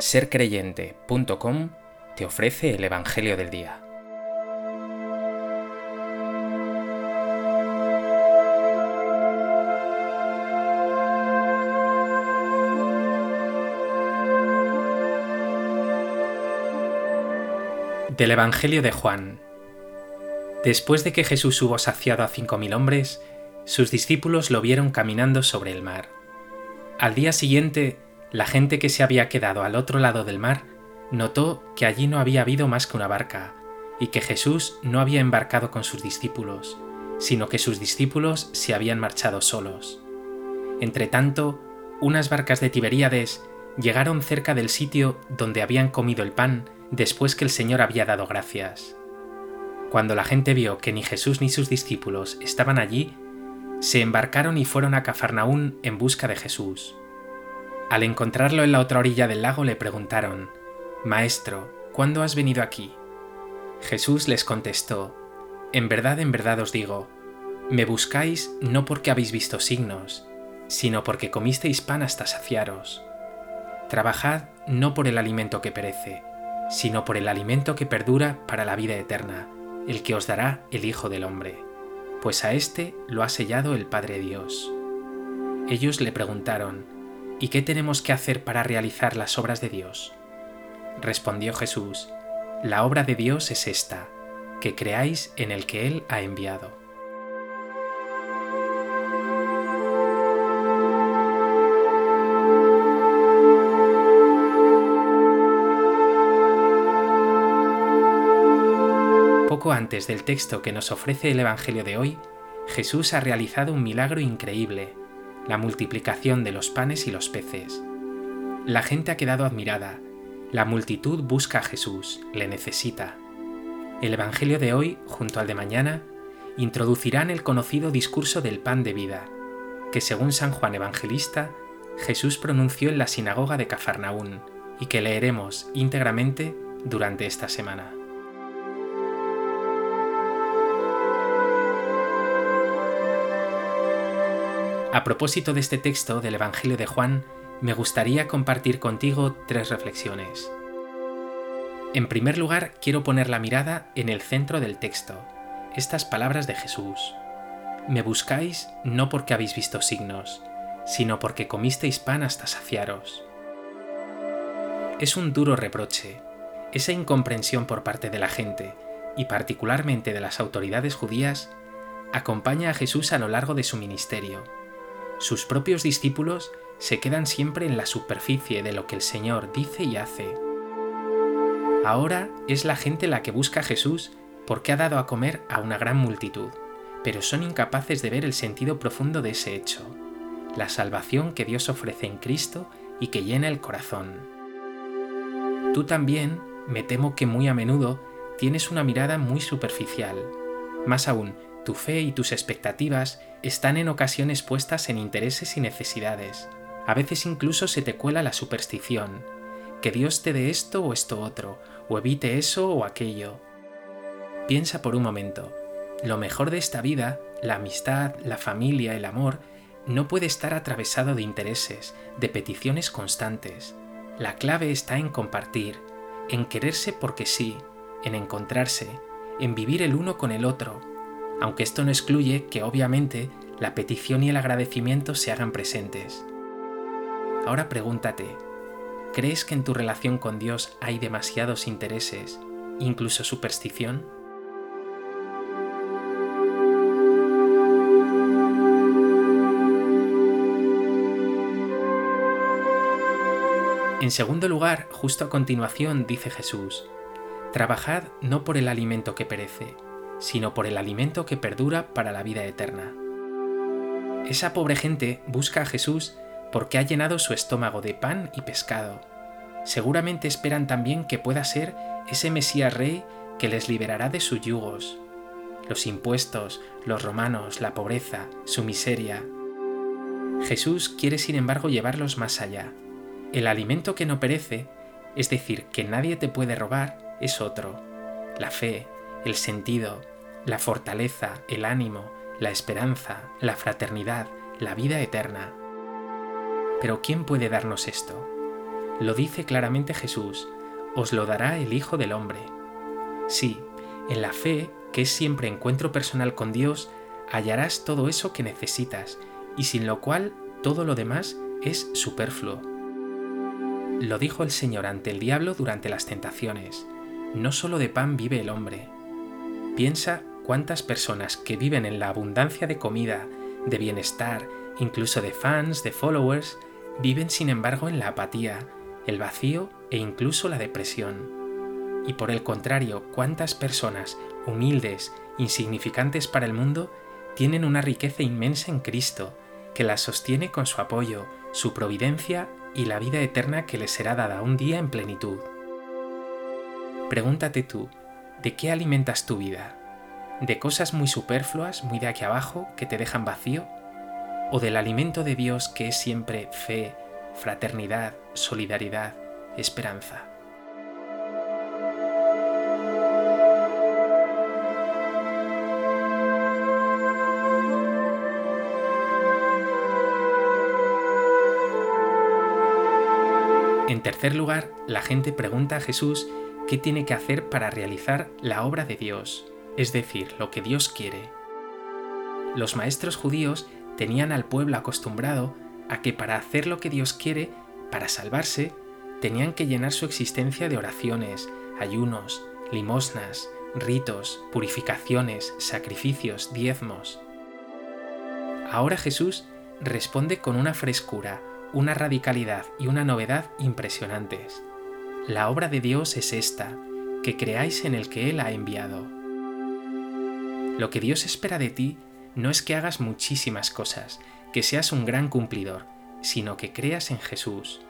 sercreyente.com te ofrece el Evangelio del Día. Del Evangelio de Juan. Después de que Jesús hubo saciado a cinco mil hombres, sus discípulos lo vieron caminando sobre el mar. Al día siguiente, la gente que se había quedado al otro lado del mar notó que allí no había habido más que una barca, y que Jesús no había embarcado con sus discípulos, sino que sus discípulos se habían marchado solos. Entretanto, unas barcas de Tiberíades llegaron cerca del sitio donde habían comido el pan después que el Señor había dado gracias. Cuando la gente vio que ni Jesús ni sus discípulos estaban allí, se embarcaron y fueron a Cafarnaún en busca de Jesús. Al encontrarlo en la otra orilla del lago le preguntaron, Maestro, ¿cuándo has venido aquí? Jesús les contestó, En verdad, en verdad os digo, me buscáis no porque habéis visto signos, sino porque comisteis pan hasta saciaros. Trabajad no por el alimento que perece, sino por el alimento que perdura para la vida eterna, el que os dará el Hijo del Hombre, pues a éste lo ha sellado el Padre Dios. Ellos le preguntaron, ¿Y qué tenemos que hacer para realizar las obras de Dios? Respondió Jesús, La obra de Dios es esta, que creáis en el que Él ha enviado. Poco antes del texto que nos ofrece el Evangelio de hoy, Jesús ha realizado un milagro increíble la multiplicación de los panes y los peces. La gente ha quedado admirada, la multitud busca a Jesús, le necesita. El Evangelio de hoy, junto al de mañana, introducirán el conocido discurso del pan de vida, que según San Juan Evangelista, Jesús pronunció en la sinagoga de Cafarnaún y que leeremos íntegramente durante esta semana. A propósito de este texto del Evangelio de Juan, me gustaría compartir contigo tres reflexiones. En primer lugar, quiero poner la mirada en el centro del texto, estas palabras de Jesús. Me buscáis no porque habéis visto signos, sino porque comisteis pan hasta saciaros. Es un duro reproche, esa incomprensión por parte de la gente, y particularmente de las autoridades judías, acompaña a Jesús a lo largo de su ministerio sus propios discípulos se quedan siempre en la superficie de lo que el Señor dice y hace. Ahora es la gente la que busca a Jesús porque ha dado a comer a una gran multitud, pero son incapaces de ver el sentido profundo de ese hecho, la salvación que Dios ofrece en Cristo y que llena el corazón. Tú también, me temo que muy a menudo, tienes una mirada muy superficial. Más aún, tu fe y tus expectativas están en ocasiones puestas en intereses y necesidades. A veces incluso se te cuela la superstición, que Dios te dé esto o esto otro, o evite eso o aquello. Piensa por un momento, lo mejor de esta vida, la amistad, la familia, el amor, no puede estar atravesado de intereses, de peticiones constantes. La clave está en compartir, en quererse porque sí, en encontrarse, en vivir el uno con el otro, aunque esto no excluye que obviamente la petición y el agradecimiento se hagan presentes. Ahora pregúntate, ¿crees que en tu relación con Dios hay demasiados intereses, incluso superstición? En segundo lugar, justo a continuación dice Jesús, Trabajad no por el alimento que perece, sino por el alimento que perdura para la vida eterna. Esa pobre gente busca a Jesús porque ha llenado su estómago de pan y pescado. Seguramente esperan también que pueda ser ese Mesías Rey que les liberará de sus yugos. Los impuestos, los romanos, la pobreza, su miseria. Jesús quiere sin embargo llevarlos más allá. El alimento que no perece, es decir, que nadie te puede robar, es otro. La fe, el sentido, la fortaleza, el ánimo, la esperanza, la fraternidad, la vida eterna. Pero ¿quién puede darnos esto? Lo dice claramente Jesús, os lo dará el Hijo del Hombre. Sí, en la fe, que es siempre encuentro personal con Dios, hallarás todo eso que necesitas, y sin lo cual todo lo demás es superfluo. Lo dijo el Señor ante el diablo durante las tentaciones. No solo de pan vive el hombre. Piensa cuántas personas que viven en la abundancia de comida, de bienestar, incluso de fans, de followers, viven sin embargo en la apatía, el vacío e incluso la depresión. Y por el contrario, cuántas personas humildes, insignificantes para el mundo, tienen una riqueza inmensa en Cristo, que las sostiene con su apoyo, su providencia y la vida eterna que les será dada un día en plenitud. Pregúntate tú, ¿de qué alimentas tu vida? ¿De cosas muy superfluas, muy de aquí abajo, que te dejan vacío? ¿O del alimento de Dios que es siempre fe, fraternidad, solidaridad, esperanza? En tercer lugar, la gente pregunta a Jesús qué tiene que hacer para realizar la obra de Dios, es decir, lo que Dios quiere. Los maestros judíos tenían al pueblo acostumbrado a que para hacer lo que Dios quiere, para salvarse, tenían que llenar su existencia de oraciones, ayunos, limosnas, ritos, purificaciones, sacrificios, diezmos. Ahora Jesús responde con una frescura, una radicalidad y una novedad impresionantes. La obra de Dios es esta, que creáis en el que Él ha enviado. Lo que Dios espera de ti no es que hagas muchísimas cosas, que seas un gran cumplidor, sino que creas en Jesús.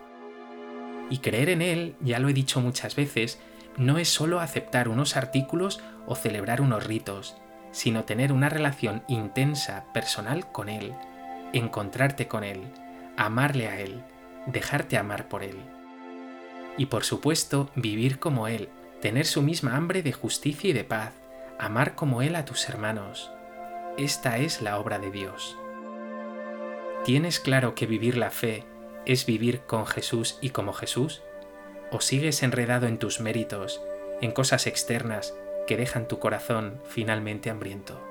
Y creer en Él, ya lo he dicho muchas veces, no es solo aceptar unos artículos o celebrar unos ritos, sino tener una relación intensa, personal con Él, encontrarte con Él, amarle a Él, dejarte amar por Él. Y por supuesto, vivir como Él, tener su misma hambre de justicia y de paz, amar como Él a tus hermanos. Esta es la obra de Dios. ¿Tienes claro que vivir la fe es vivir con Jesús y como Jesús? ¿O sigues enredado en tus méritos, en cosas externas que dejan tu corazón finalmente hambriento?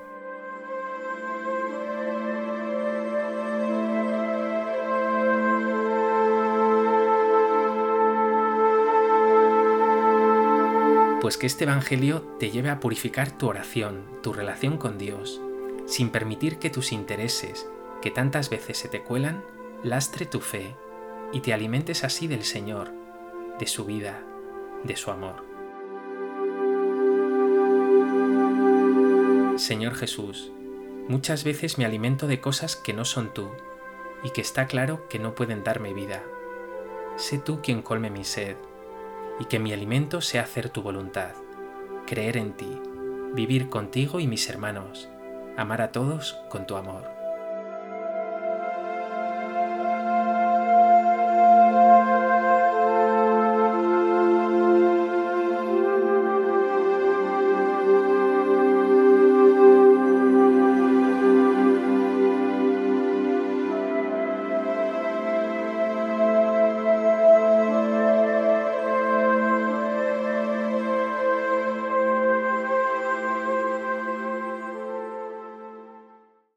Pues que este Evangelio te lleve a purificar tu oración, tu relación con Dios, sin permitir que tus intereses, que tantas veces se te cuelan, lastre tu fe y te alimentes así del Señor, de su vida, de su amor. Señor Jesús, muchas veces me alimento de cosas que no son tú y que está claro que no pueden darme vida. Sé tú quien colme mi sed y que mi alimento sea hacer tu voluntad, creer en ti, vivir contigo y mis hermanos, amar a todos con tu amor.